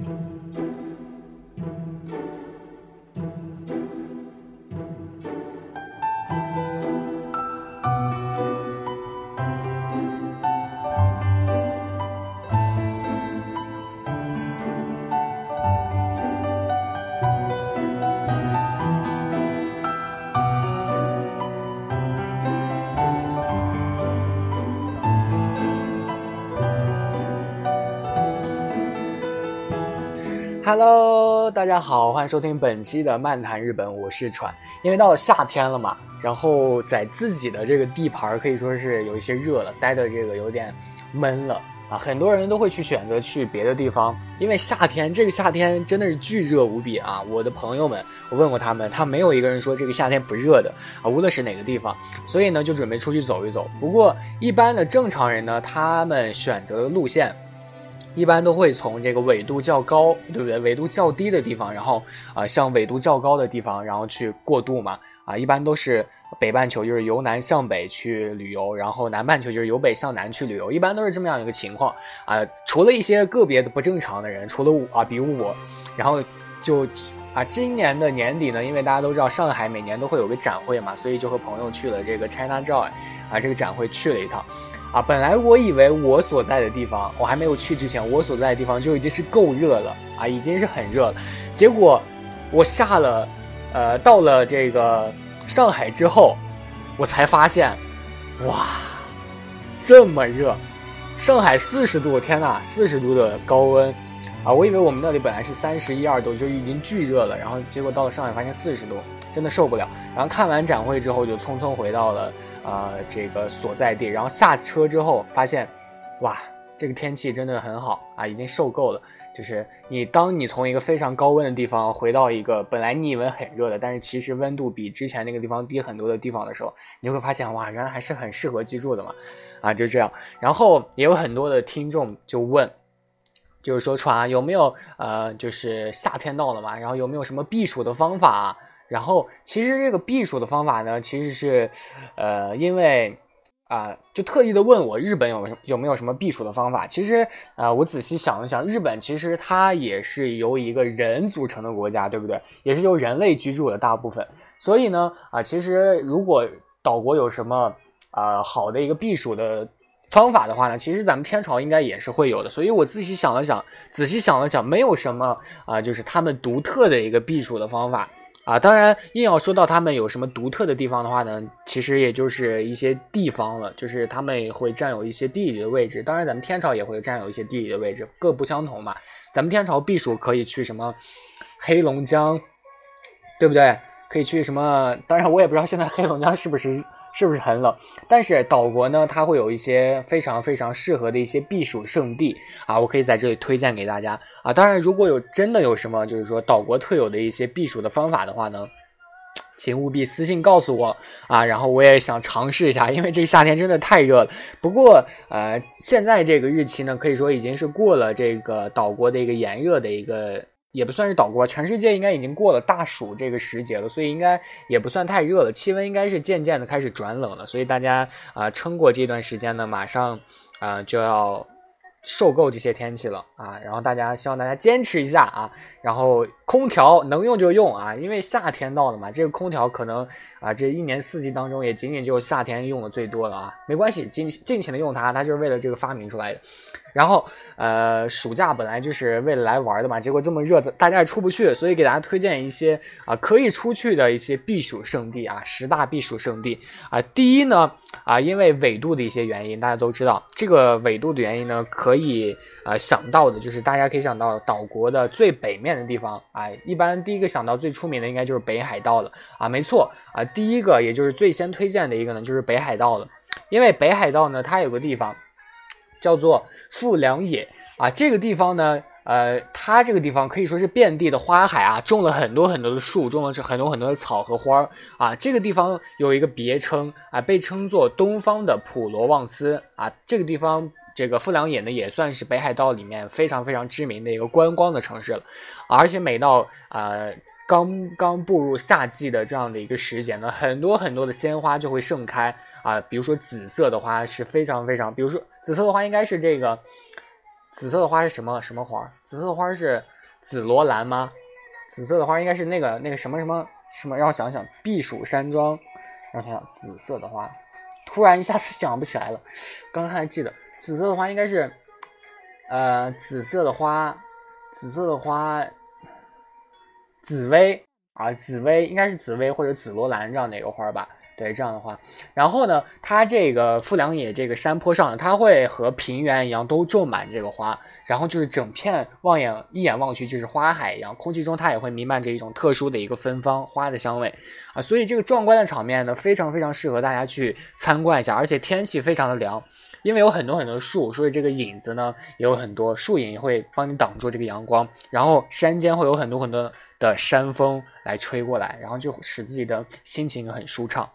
Música Hello，大家好，欢迎收听本期的漫谈日本，我是川。因为到了夏天了嘛，然后在自己的这个地盘可以说是有一些热了，待的这个有点闷了啊。很多人都会去选择去别的地方，因为夏天这个夏天真的是巨热无比啊。我的朋友们，我问过他们，他没有一个人说这个夏天不热的啊，无论是哪个地方。所以呢，就准备出去走一走。不过一般的正常人呢，他们选择的路线。一般都会从这个纬度较高，对不对？纬度较低的地方，然后啊，向纬度较高的地方，然后去过渡嘛。啊，一般都是北半球就是由南向北去旅游，然后南半球就是由北向南去旅游，一般都是这么样一个情况啊。除了一些个别的不正常的人，除了我啊，比如我，然后就啊，今年的年底呢，因为大家都知道上海每年都会有个展会嘛，所以就和朋友去了这个 China Joy 啊，这个展会去了一趟。啊，本来我以为我所在的地方，我还没有去之前，我所在的地方就已经是够热了啊，已经是很热了。结果我下了，呃，到了这个上海之后，我才发现，哇，这么热！上海四十度，天呐，四十度的高温啊！我以为我们那里本来是三十一二度，就已经巨热了，然后结果到了上海发现四十度，真的受不了。然后看完展会之后，就匆匆回到了。啊，这个所在地，然后下车之后发现，哇，这个天气真的很好啊，已经受够了。就是你当你从一个非常高温的地方回到一个本来你以为很热的，但是其实温度比之前那个地方低很多的地方的时候，你会发现，哇，原来还是很适合居住的嘛。啊，就这样。然后也有很多的听众就问，就是说船有没有呃，就是夏天到了嘛，然后有没有什么避暑的方法？然后，其实这个避暑的方法呢，其实是，呃，因为啊，就特意的问我日本有有没有什么避暑的方法。其实啊，我仔细想了想，日本其实它也是由一个人组成的国家，对不对？也是由人类居住的大部分。所以呢，啊，其实如果岛国有什么啊好的一个避暑的方法的话呢，其实咱们天朝应该也是会有的。所以我仔细想了想，仔细想了想，没有什么啊，就是他们独特的一个避暑的方法。啊，当然，硬要说到他们有什么独特的地方的话呢，其实也就是一些地方了，就是他们会占有一些地理的位置。当然，咱们天朝也会占有一些地理的位置，各不相同嘛。咱们天朝避暑可以去什么黑龙江，对不对？可以去什么？当然，我也不知道现在黑龙江是不是。是不是很冷？但是岛国呢，它会有一些非常非常适合的一些避暑胜地啊，我可以在这里推荐给大家啊。当然，如果有真的有什么就是说岛国特有的一些避暑的方法的话呢，请务必私信告诉我啊。然后我也想尝试一下，因为这个夏天真的太热了。不过呃，现在这个日期呢，可以说已经是过了这个岛国的一个炎热的一个。也不算是岛国，全世界应该已经过了大暑这个时节了，所以应该也不算太热了，气温应该是渐渐的开始转冷了，所以大家啊撑过这段时间呢，马上啊就要受够这些天气了啊，然后大家希望大家坚持一下啊，然后空调能用就用啊，因为夏天到了嘛，这个空调可能啊这一年四季当中也仅仅就夏天用的最多了啊，没关系，尽尽情的用它，它就是为了这个发明出来的。然后，呃，暑假本来就是为了来玩的嘛，结果这么热，大家也出不去，所以给大家推荐一些啊可以出去的一些避暑胜地啊，十大避暑胜地啊。第一呢，啊，因为纬度的一些原因，大家都知道这个纬度的原因呢，可以啊想到的就是大家可以想到岛国的最北面的地方啊，一般第一个想到最出名的应该就是北海道了啊，没错啊，第一个也就是最先推荐的一个呢，就是北海道了，因为北海道呢，它有个地方。叫做富良野啊，这个地方呢，呃，它这个地方可以说是遍地的花海啊，种了很多很多的树，种了是很多很多的草和花儿啊。这个地方有一个别称啊，被称作东方的普罗旺斯啊。这个地方，这个富良野呢，也算是北海道里面非常非常知名的一个观光的城市了。而且每到呃刚刚步入夏季的这样的一个时节呢，很多很多的鲜花就会盛开。啊，比如说紫色的花是非常非常，比如说紫色的花应该是这个紫色的花是什么什么花？紫色的花是紫罗兰吗？紫色的花应该是那个那个什么什么什么？让我想想，避暑山庄。让我想想，紫色的花，突然一下子想不起来了。刚刚还记得，紫色的花应该是，呃，紫色的花，紫色的花，紫薇啊，紫薇应该是紫薇或者紫罗兰这样的一个花吧。对，这样的话，然后呢，它这个富良野这个山坡上，它会和平原一样都种满这个花，然后就是整片望眼一眼望去就是花海一样，空气中它也会弥漫着一种特殊的一个芬芳花的香味啊，所以这个壮观的场面呢，非常非常适合大家去参观一下，而且天气非常的凉，因为有很多很多树，所以这个影子呢也有很多，树影会帮你挡住这个阳光，然后山间会有很多很多的山风来吹过来，然后就使自己的心情很舒畅。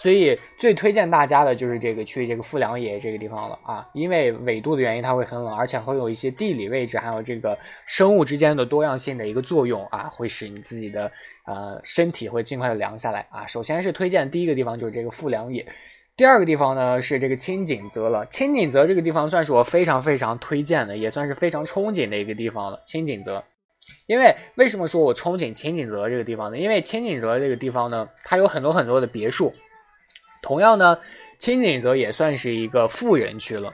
所以最推荐大家的就是这个去这个富良野这个地方了啊，因为纬度的原因，它会很冷，而且会有一些地理位置，还有这个生物之间的多样性的一个作用啊，会使你自己的呃身体会尽快的凉下来啊。首先是推荐第一个地方就是这个富良野，第二个地方呢是这个青井泽了。青井泽这个地方算是我非常非常推荐的，也算是非常憧憬的一个地方了。青井泽，因为为什么说我憧憬青井泽这个地方呢？因为青井泽这个地方呢，它有很多很多的别墅。同样呢，青井泽也算是一个富人区了，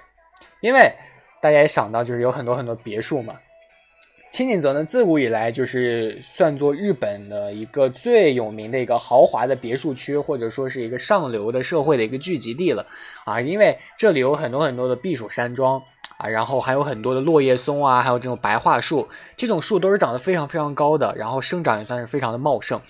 因为大家也想到，就是有很多很多别墅嘛。青井泽呢，自古以来就是算作日本的一个最有名的一个豪华的别墅区，或者说是一个上流的社会的一个聚集地了啊。因为这里有很多很多的避暑山庄啊，然后还有很多的落叶松啊，还有这种白桦树，这种树都是长得非常非常高的，然后生长也算是非常的茂盛。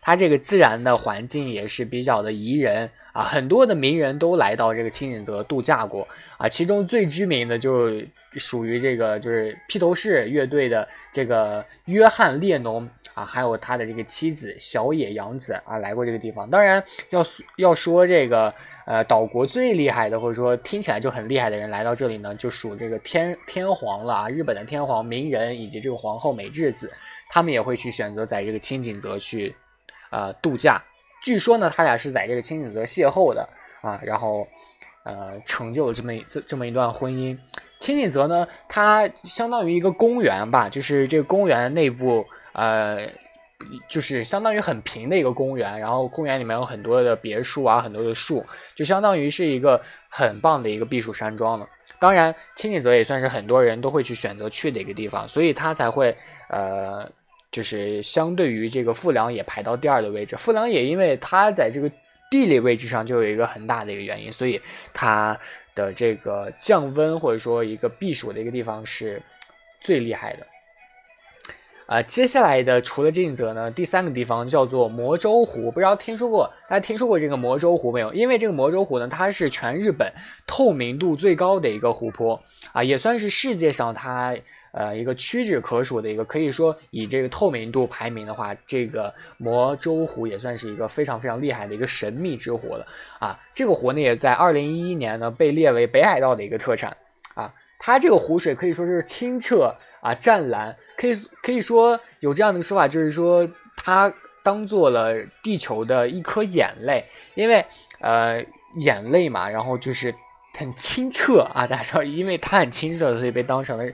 它这个自然的环境也是比较的宜人啊，很多的名人都来到这个青井泽度假过啊，其中最知名的就属于这个就是披头士乐队的这个约翰列侬啊，还有他的这个妻子小野洋子啊来过这个地方。当然要要说这个呃岛国最厉害的或者说听起来就很厉害的人来到这里呢，就属这个天天皇了啊，日本的天皇名人以及这个皇后美智子，他们也会去选择在这个青井泽去。呃，度假，据说呢，他俩是在这个青井泽邂逅的啊，然后，呃，成就了这么这这么一段婚姻。青井泽呢，它相当于一个公园吧，就是这个公园内部，呃，就是相当于很平的一个公园，然后公园里面有很多的别墅啊，很多的树，就相当于是一个很棒的一个避暑山庄了。当然，青井泽也算是很多人都会去选择去的一个地方，所以他才会呃。就是相对于这个富良野排到第二的位置，富良野因为它在这个地理位置上就有一个很大的一个原因，所以它的这个降温或者说一个避暑的一个地方是最厉害的。啊，接下来的除了金泽呢，第三个地方叫做魔州湖，不知道听说过大家听说过这个魔州湖没有？因为这个魔州湖呢，它是全日本透明度最高的一个湖泊啊，也算是世界上它。呃，一个屈指可数的一个，可以说以这个透明度排名的话，这个魔州湖也算是一个非常非常厉害的一个神秘之湖了啊。这个湖呢，也在二零一一年呢被列为北海道的一个特产啊。它这个湖水可以说是清澈啊湛蓝，可以可以说有这样的说法，就是说它当做了地球的一颗眼泪，因为呃眼泪嘛，然后就是很清澈啊，大家知道，因为它很清澈，所以被当成了。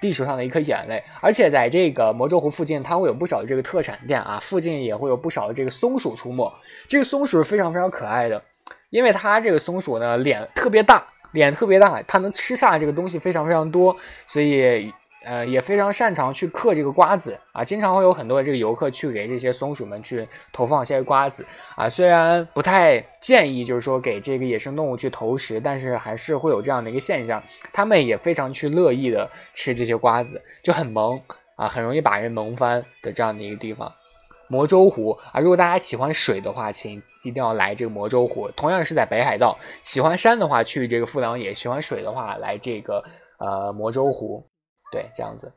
地球上的一颗眼泪，而且在这个魔咒湖附近，它会有不少的这个特产店啊，附近也会有不少的这个松鼠出没。这个松鼠是非常非常可爱的，因为它这个松鼠呢脸特别大，脸特别大，它能吃下这个东西非常非常多，所以。呃，也非常擅长去嗑这个瓜子啊，经常会有很多的这个游客去给这些松鼠们去投放一些瓜子啊。虽然不太建议，就是说给这个野生动物去投食，但是还是会有这样的一个现象，他们也非常去乐意的吃这些瓜子，就很萌啊，很容易把人萌翻的这样的一个地方。魔州湖啊，如果大家喜欢水的话，请一定要来这个魔州湖。同样是在北海道，喜欢山的话去这个富良野，喜欢水的话来这个呃魔州湖。对，这样子。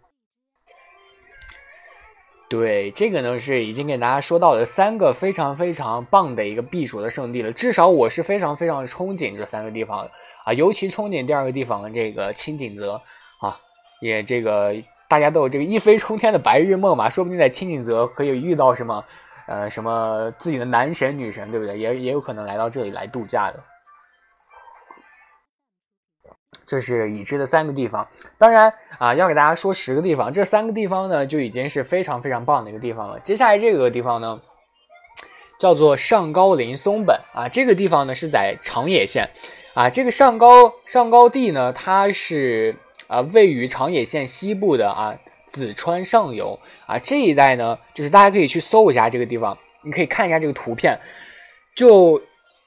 对，这个呢是已经给大家说到了三个非常非常棒的一个避暑的圣地了。至少我是非常非常憧憬这三个地方的啊，尤其憧憬第二个地方的这个青井泽啊，也这个大家都有这个一飞冲天的白日梦嘛，说不定在青井泽可以遇到什么呃什么自己的男神女神，对不对？也也有可能来到这里来度假的。这是已知的三个地方。当然啊，要给大家说十个地方，这三个地方呢就已经是非常非常棒的一个地方了。接下来这个地方呢，叫做上高林松本啊，这个地方呢是在长野县啊。这个上高上高地呢，它是啊位于长野县西部的啊紫川上游啊这一带呢，就是大家可以去搜一下这个地方，你可以看一下这个图片，就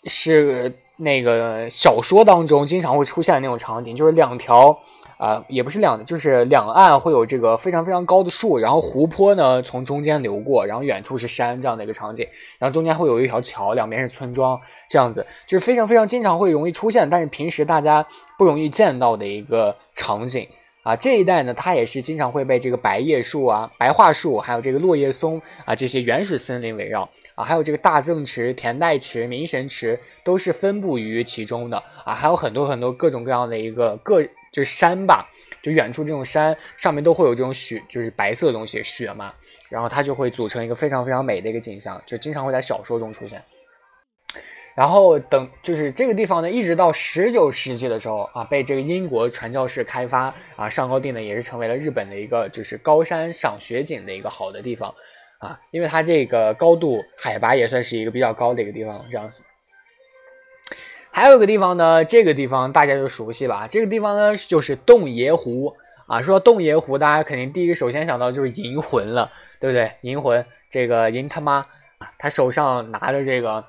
是那个小说当中经常会出现的那种场景，就是两条。呃，也不是两，就是两岸会有这个非常非常高的树，然后湖泊呢从中间流过，然后远处是山这样的一个场景，然后中间会有一条桥，两边是村庄，这样子就是非常非常经常会容易出现，但是平时大家不容易见到的一个场景啊。这一带呢，它也是经常会被这个白叶树啊、白桦树，还有这个落叶松啊这些原始森林围绕啊，还有这个大正池、田代池、明神池都是分布于其中的啊，还有很多很多各种各样的一个各。就是山吧，就远处这种山上面都会有这种雪，就是白色的东西，雪嘛，然后它就会组成一个非常非常美的一个景象，就经常会在小说中出现。然后等就是这个地方呢，一直到十九世纪的时候啊，被这个英国传教士开发啊，上高地呢也是成为了日本的一个就是高山赏雪景的一个好的地方啊，因为它这个高度海拔也算是一个比较高的一个地方，这样子。还有一个地方呢，这个地方大家就熟悉了。这个地方呢，就是洞爷湖啊。说到洞爷湖，大家肯定第一个首先想到就是银魂了，对不对？银魂这个银他妈啊，他手上拿着这个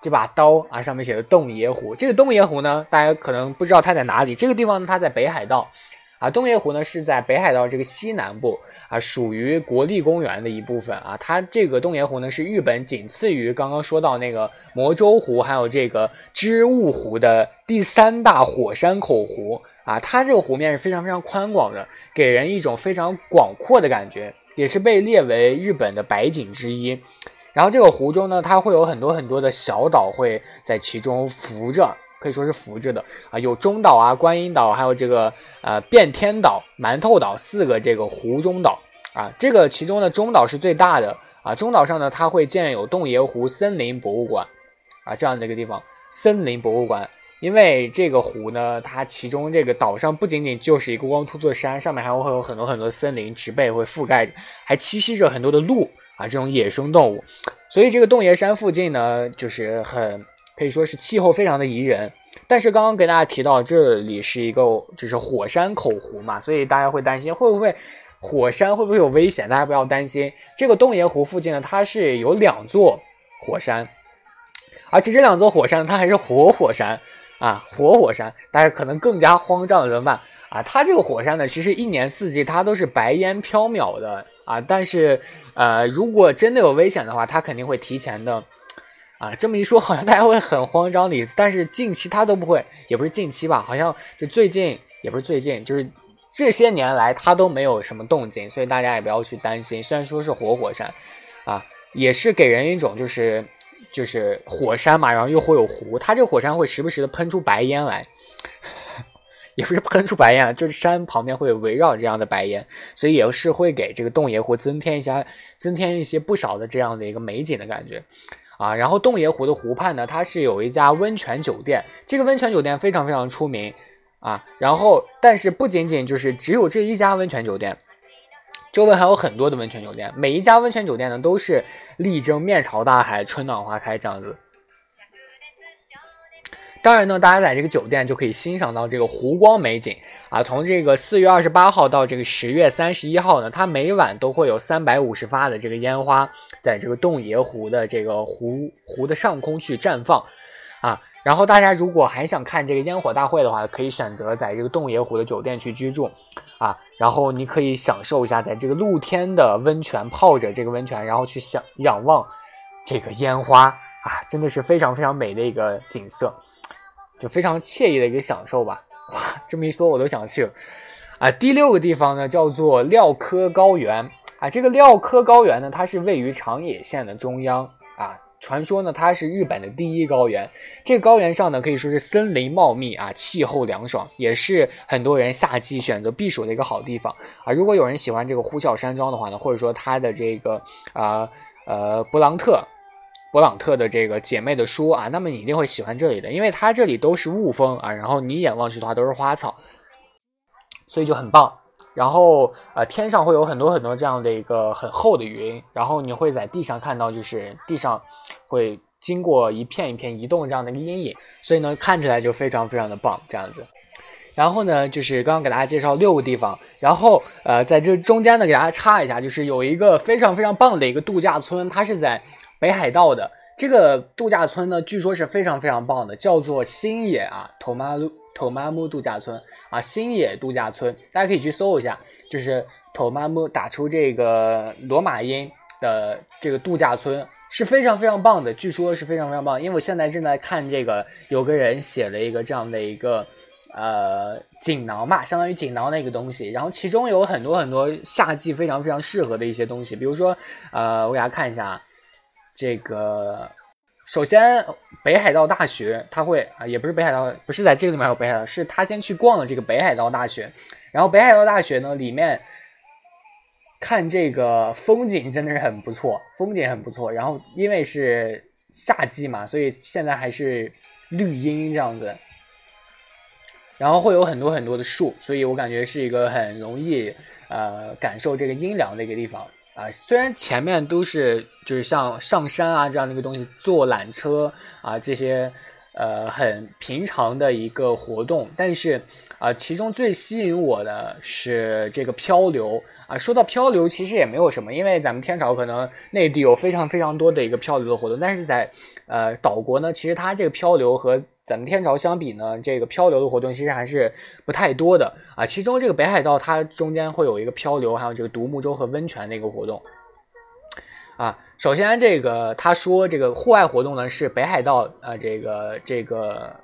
这把刀啊，上面写的洞爷湖。这个洞爷湖呢，大家可能不知道它在哪里。这个地方呢，它在北海道。啊，洞爷湖呢是在北海道这个西南部啊，属于国立公园的一部分啊。它这个洞爷湖呢是日本仅次于刚刚说到那个魔州湖还有这个织物湖的第三大火山口湖啊。它这个湖面是非常非常宽广的，给人一种非常广阔的感觉，也是被列为日本的百景之一。然后这个湖中呢，它会有很多很多的小岛会在其中浮着。可以说是浮着的啊，有中岛啊、观音岛，还有这个呃变天岛、馒头岛四个这个湖中岛啊。这个其中的中岛是最大的啊。中岛上呢，它会建有洞爷湖森林博物馆啊这样的一个地方。森林博物馆，因为这个湖呢，它其中这个岛上不仅仅就是一个光秃秃的山，上面还会有很多很多森林植被会覆盖，还栖息着很多的鹿啊这种野生动物。所以这个洞爷山附近呢，就是很。可以说是气候非常的宜人，但是刚刚给大家提到这里是一个就是火山口湖嘛，所以大家会担心会不会火山会不会有危险？大家不要担心，这个洞爷湖附近呢，它是有两座火山，而且这两座火山它还是活火山啊，活火山，大家可能更加慌张了怎么办啊？它这个火山呢，其实一年四季它都是白烟飘渺的啊，但是呃，如果真的有危险的话，它肯定会提前的。啊，这么一说，好像大家会很慌张的意思。但是近期它都不会，也不是近期吧，好像就最近，也不是最近，就是这些年来它都没有什么动静，所以大家也不要去担心。虽然说是活火山，啊，也是给人一种就是就是火山嘛，然后又会有湖，它这个火山会时不时的喷出白烟来，也不是喷出白烟，就是山旁边会围绕这样的白烟，所以也是会给这个洞爷湖增添一下增添一些不少的这样的一个美景的感觉。啊，然后洞爷湖的湖畔呢，它是有一家温泉酒店，这个温泉酒店非常非常出名啊。然后，但是不仅仅就是只有这一家温泉酒店，周围还有很多的温泉酒店，每一家温泉酒店呢都是力争面朝大海，春暖花开这样子。当然呢，大家在这个酒店就可以欣赏到这个湖光美景啊。从这个四月二十八号到这个十月三十一号呢，它每晚都会有三百五十发的这个烟花在这个洞爷湖的这个湖湖的上空去绽放啊。然后大家如果还想看这个烟火大会的话，可以选择在这个洞爷湖的酒店去居住啊。然后你可以享受一下在这个露天的温泉泡着这个温泉，然后去想仰望这个烟花啊，真的是非常非常美的一个景色。就非常惬意的一个享受吧，哇，这么一说我都想去了啊。第六个地方呢叫做廖科高原啊，这个廖科高原呢，它是位于长野县的中央啊。传说呢，它是日本的第一高原。这个高原上呢，可以说是森林茂密啊，气候凉爽，也是很多人夏季选择避暑的一个好地方啊。如果有人喜欢这个呼啸山庄的话呢，或者说它的这个啊呃勃朗特。勃朗特的这个姐妹的书啊，那么你一定会喜欢这里的，因为它这里都是雾峰啊，然后你一眼望去的话都是花草，所以就很棒。然后呃，天上会有很多很多这样的一个很厚的云，然后你会在地上看到，就是地上会经过一片一片移动这样的一个阴影，所以呢，看起来就非常非常的棒这样子。然后呢，就是刚刚给大家介绍六个地方，然后呃，在这中间呢，给大家插一下，就是有一个非常非常棒的一个度假村，它是在北海道的。这个度假村呢，据说是非常非常棒的，叫做新野啊，托马鲁托马木度假村啊，新野度假村，大家可以去搜一下，就是 Tomamu 打出这个罗马音的这个度假村是非常非常棒的，据说是非常非常棒，因为我现在正在看这个，有个人写了一个这样的一个呃锦囊嘛，相当于锦囊的一个东西，然后其中有很多很多夏季非常非常适合的一些东西，比如说呃，我给大家看一下啊。这个首先，北海道大学他会啊，也不是北海道，不是在这个里面有北海道，是他先去逛了这个北海道大学，然后北海道大学呢里面看这个风景真的是很不错，风景很不错。然后因为是夏季嘛，所以现在还是绿荫这样子，然后会有很多很多的树，所以我感觉是一个很容易呃感受这个阴凉的一个地方。啊，虽然前面都是就是像上山啊这样的一个东西，坐缆车啊这些，呃，很平常的一个活动，但是啊，其中最吸引我的是这个漂流啊。说到漂流，其实也没有什么，因为咱们天朝可能内地有非常非常多的一个漂流的活动，但是在呃岛国呢，其实它这个漂流和咱们天朝相比呢，这个漂流的活动其实还是不太多的啊。其中这个北海道它中间会有一个漂流，还有这个独木舟和温泉的一个活动啊。首先这个他说这个户外活动呢是北海道啊这个这个。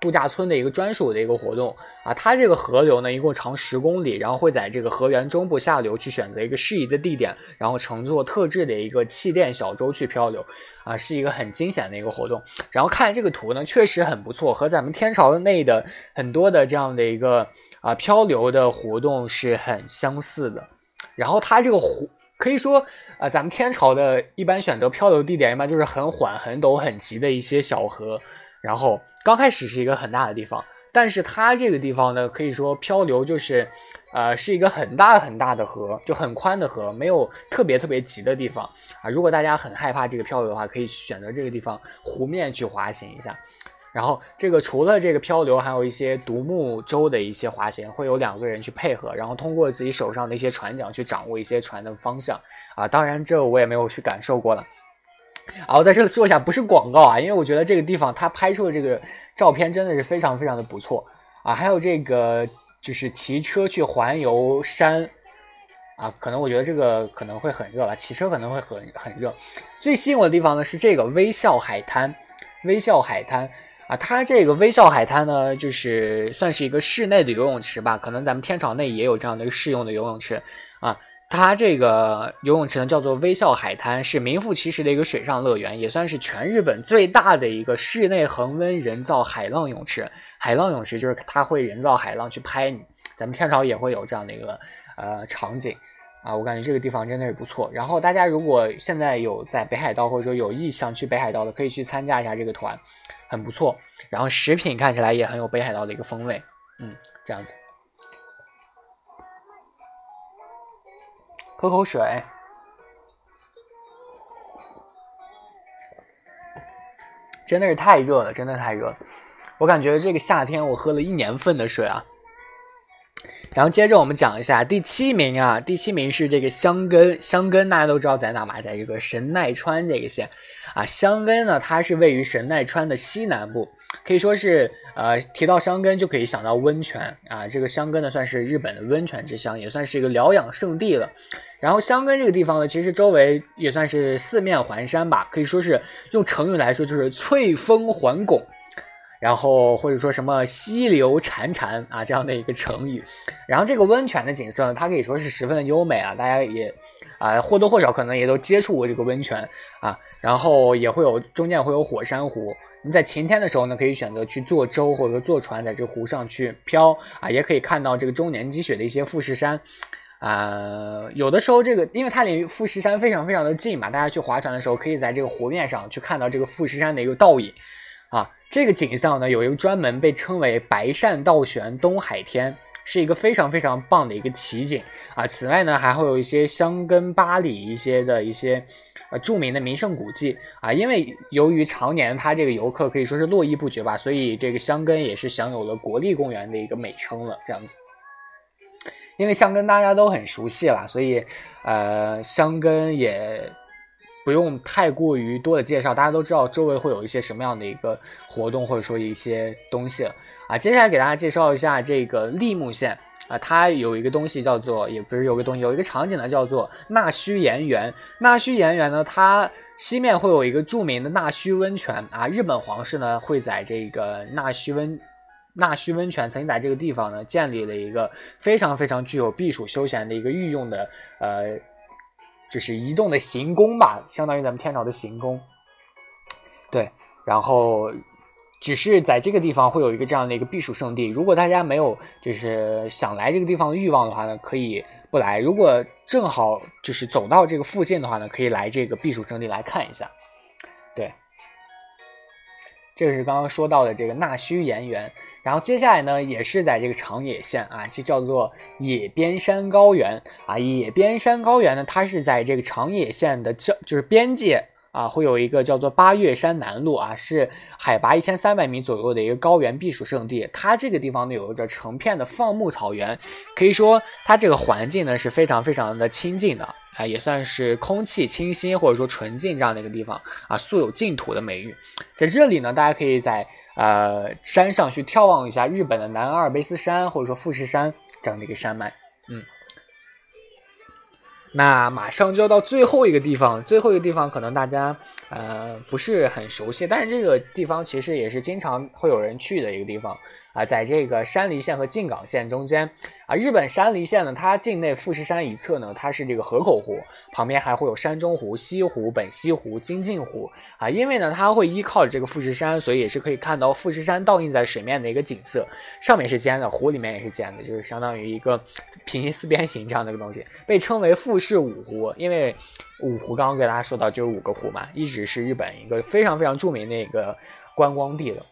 度假村的一个专属的一个活动啊，它这个河流呢一共长十公里，然后会在这个河源中部下流去选择一个适宜的地点，然后乘坐特制的一个气垫小舟去漂流啊，是一个很惊险的一个活动。然后看这个图呢，确实很不错，和咱们天朝内的很多的这样的一个啊漂流的活动是很相似的。然后它这个湖可以说啊，咱们天朝的一般选择漂流地点一般就是很缓、很陡、很急的一些小河。然后刚开始是一个很大的地方，但是它这个地方呢，可以说漂流就是，呃，是一个很大很大的河，就很宽的河，没有特别特别急的地方啊。如果大家很害怕这个漂流的话，可以选择这个地方湖面去滑行一下。然后这个除了这个漂流，还有一些独木舟的一些滑行，会有两个人去配合，然后通过自己手上的一些船桨去掌握一些船的方向啊。当然这我也没有去感受过了。啊，我在这里说一下，不是广告啊，因为我觉得这个地方他拍出的这个照片真的是非常非常的不错啊。还有这个就是骑车去环游山啊，可能我觉得这个可能会很热吧，骑车可能会很很热。最吸引我的地方呢是这个微笑海滩，微笑海滩啊，它这个微笑海滩呢就是算是一个室内的游泳池吧，可能咱们天朝内也有这样的一个适用的游泳池啊。它这个游泳池呢，叫做微笑海滩，是名副其实的一个水上乐园，也算是全日本最大的一个室内恒温人造海浪泳池。海浪泳池就是它会人造海浪去拍你，咱们天朝也会有这样的一个呃场景啊，我感觉这个地方真的是不错。然后大家如果现在有在北海道或者说有意向去北海道的，可以去参加一下这个团，很不错。然后食品看起来也很有北海道的一个风味，嗯，这样子。喝口水，真的是太热了，真的太热了。我感觉这个夏天我喝了一年份的水啊。然后接着我们讲一下第七名啊，第七名是这个香根，香根大家都知道在哪嘛，在这个神奈川这个县啊。香根呢，它是位于神奈川的西南部，可以说是呃，提到香根就可以想到温泉啊。这个香根呢，算是日本的温泉之乡，也算是一个疗养圣地了。然后香根这个地方呢，其实周围也算是四面环山吧，可以说是用成语来说就是翠峰环拱，然后或者说什么溪流潺潺啊这样的一个成语。然后这个温泉的景色呢，它可以说是十分的优美啊，大家也啊或多或少可能也都接触过这个温泉啊。然后也会有中间会有火山湖，你在晴天的时候呢，可以选择去坐舟或者坐船在这湖上去漂啊，也可以看到这个终年积雪的一些富士山。呃，有的时候这个，因为它离富士山非常非常的近嘛，大家去划船的时候，可以在这个湖面上去看到这个富士山的一个倒影。啊，这个景象呢，有一个专门被称为“白扇倒悬东海天”，是一个非常非常棒的一个奇景啊。此外呢，还会有一些香根巴里一些的一些呃著名的名胜古迹啊。因为由于常年它这个游客可以说是络绎不绝吧，所以这个香根也是享有了国立公园的一个美称了。这样子，因为香根大家都很熟悉了，所以呃，香根也。不用太过于多的介绍，大家都知道周围会有一些什么样的一个活动，或者说一些东西啊。接下来给大家介绍一下这个立木县啊，它有一个东西叫做，也不是有个东西，有一个场景呢叫做纳须岩园。纳须岩园呢，它西面会有一个著名的纳须温泉啊。日本皇室呢会在这个纳须温纳须温泉曾经在这个地方呢建立了一个非常非常具有避暑休闲的一个御用的呃。就是移动的行宫吧，相当于咱们天朝的行宫。对，然后只是在这个地方会有一个这样的一个避暑胜地。如果大家没有就是想来这个地方的欲望的话呢，可以不来；如果正好就是走到这个附近的话呢，可以来这个避暑胜地来看一下。对。这个是刚刚说到的这个纳须岩园，然后接下来呢，也是在这个长野县啊，这叫做野边山高原啊。野边山高原呢，它是在这个长野县的交，就是边界啊，会有一个叫做八岳山南麓啊，是海拔一千三百米左右的一个高原避暑胜地。它这个地方呢，有着成片的放牧草原，可以说它这个环境呢是非常非常的清净的。啊，也算是空气清新或者说纯净这样的一个地方啊，素有净土的美誉。在这里呢，大家可以在呃山上去眺望一下日本的南阿尔卑斯山或者说富士山这样的一个山脉。那马上就要到最后一个地方，最后一个地方可能大家呃不是很熟悉，但是这个地方其实也是经常会有人去的一个地方。啊，在这个山梨县和静冈县中间啊，日本山梨县呢，它境内富士山一侧呢，它是这个河口湖，旁边还会有山中湖、西湖、本溪湖、金镜湖啊。因为呢，它会依靠这个富士山，所以也是可以看到富士山倒映在水面的一个景色。上面是尖的，湖里面也是尖的，就是相当于一个平行四边形这样的一个东西，被称为富士五湖。因为五湖刚刚给大家说到就是五个湖嘛，一直是日本一个非常非常著名的一个观光地了。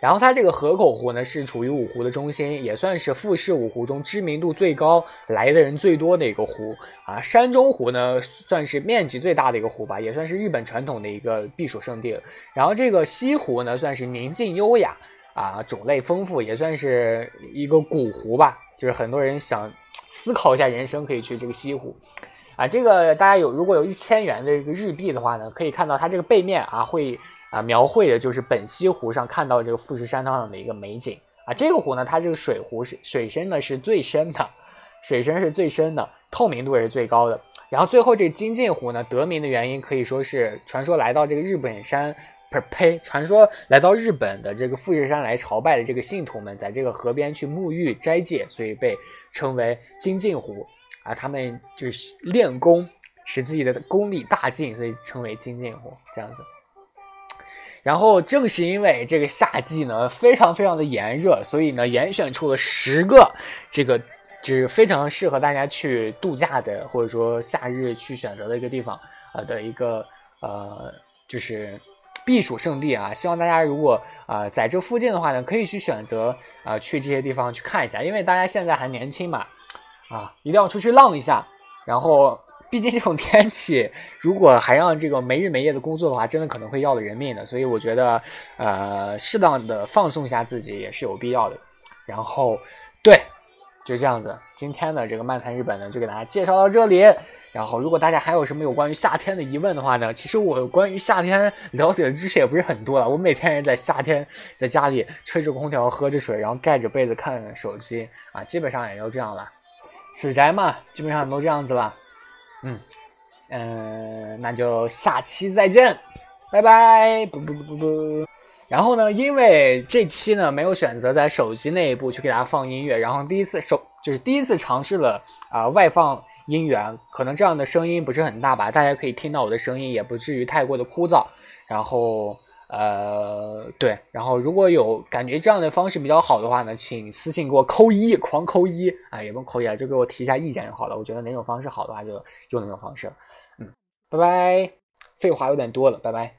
然后它这个河口湖呢，是处于五湖的中心，也算是富士五湖中知名度最高、来的人最多的一个湖啊。山中湖呢，算是面积最大的一个湖吧，也算是日本传统的一个避暑胜地。然后这个西湖呢，算是宁静优雅啊，种类丰富，也算是一个古湖吧。就是很多人想思考一下人生，可以去这个西湖啊。这个大家有如果有一千元的这个日币的话呢，可以看到它这个背面啊会。啊，描绘的就是本溪湖上看到这个富士山上的一个美景啊。这个湖呢，它这个水湖是水深呢是最深的，水深是最深的，透明度也是最高的。然后最后这个金镜湖呢，得名的原因可以说是传说来到这个日本山，不是呸，传说来到日本的这个富士山来朝拜的这个信徒们，在这个河边去沐浴斋戒，所以被称为金镜湖啊。他们就是练功，使自己的功力大进，所以称为金镜湖这样子。然后正是因为这个夏季呢非常非常的炎热，所以呢严选出了十个这个就是非常适合大家去度假的，或者说夏日去选择的一个地方啊的一个呃就是避暑胜地啊。希望大家如果啊在这附近的话呢，可以去选择啊去这些地方去看一下，因为大家现在还年轻嘛，啊一定要出去浪一下，然后。毕竟这种天气，如果还让这个没日没夜的工作的话，真的可能会要了人命的。所以我觉得，呃，适当的放松一下自己也是有必要的。然后，对，就这样子。今天的这个漫谈日本呢，就给大家介绍到这里。然后，如果大家还有什么有关于夏天的疑问的话呢，其实我关于夏天了解的知识也不是很多了。我每天也在夏天在家里吹着空调，喝着水，然后盖着被子看手机啊，基本上也就这样了。死宅嘛，基本上都这样子了。嗯，嗯，那就下期再见，拜拜，不不不不不。然后呢，因为这期呢没有选择在手机内部去给大家放音乐，然后第一次手就是第一次尝试了啊外放音源，可能这样的声音不是很大吧，大家可以听到我的声音，也不至于太过的枯燥。然后呃，对，然后如果有感觉这样的方式比较好的话呢，请私信给我扣一，狂扣一，啊，也不用扣一啊，就给我提一下意见就好了。我觉得哪种方式好的话，就用哪种方式。嗯，拜拜。废话有点多了，拜拜。